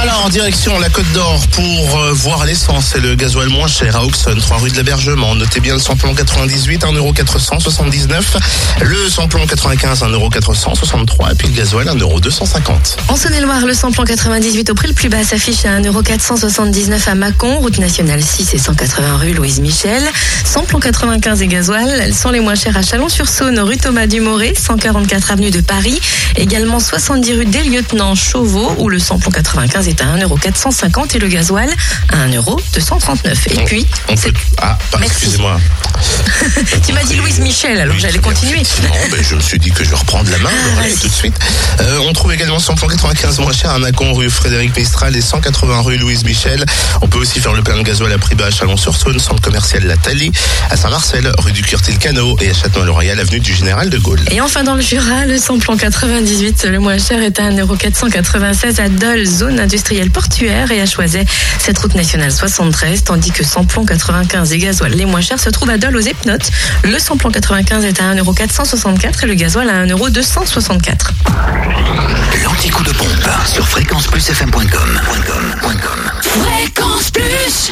Alors, en direction la Côte d'Or pour euh, voir l'essence et le gasoil moins cher à Auxonne, 3 rue de l'Hébergement. Notez bien le samplon 98, 1,479€. Le samplon 95, 1,463€ et puis le gasoil, 1,250€. En Saône-et-Loire, le samplon 98 au prix le plus bas s'affiche à 1,479€ à Mâcon, route nationale 6 et 180 rue Louise Michel. Samplon 95 et gasoil, sont les moins chères à Chalon-sur-Saône, rue Thomas Dumoré, 144 avenue de Paris. Également 70 rue des Lieutenants Chauveau, où le samplon 95 est à 1,450€ et le gasoil à 1,239€. Et puis, On peut... Ah, excusez-moi. tu m'as dit Louise Michel, alors Oui, j'allais continuer. Non, ben, je me suis dit que je vais reprendre la main, Ah, tout de suite. Euh, on trouve également samplon 95 moins cher à Mâcon, rue Frédéric Mistral et 180 rue Louise Michel. On peut aussi faire le plein de gasoil à prix bas à Chalon-sur-Saône, centre commercial La Thalie, à Saint-Marcel, rue du Curtil-Canot et à Châtenois-le-Royal, avenue du Général de Gaulle. Et enfin dans le Jura, le samplon 98, le moins cher est à 1,496€ à Dole, zone industrielle portuaire et à Choiset, cette route nationale 73, tandis que samplon 95 et gasoil les moins chers se trouvent à Dole aux Epnotes. Le samplon 95 est à 1,464€ et le gasoil à 1,264€. L'anti-coup de pompe sur fréquenceplusfm.com.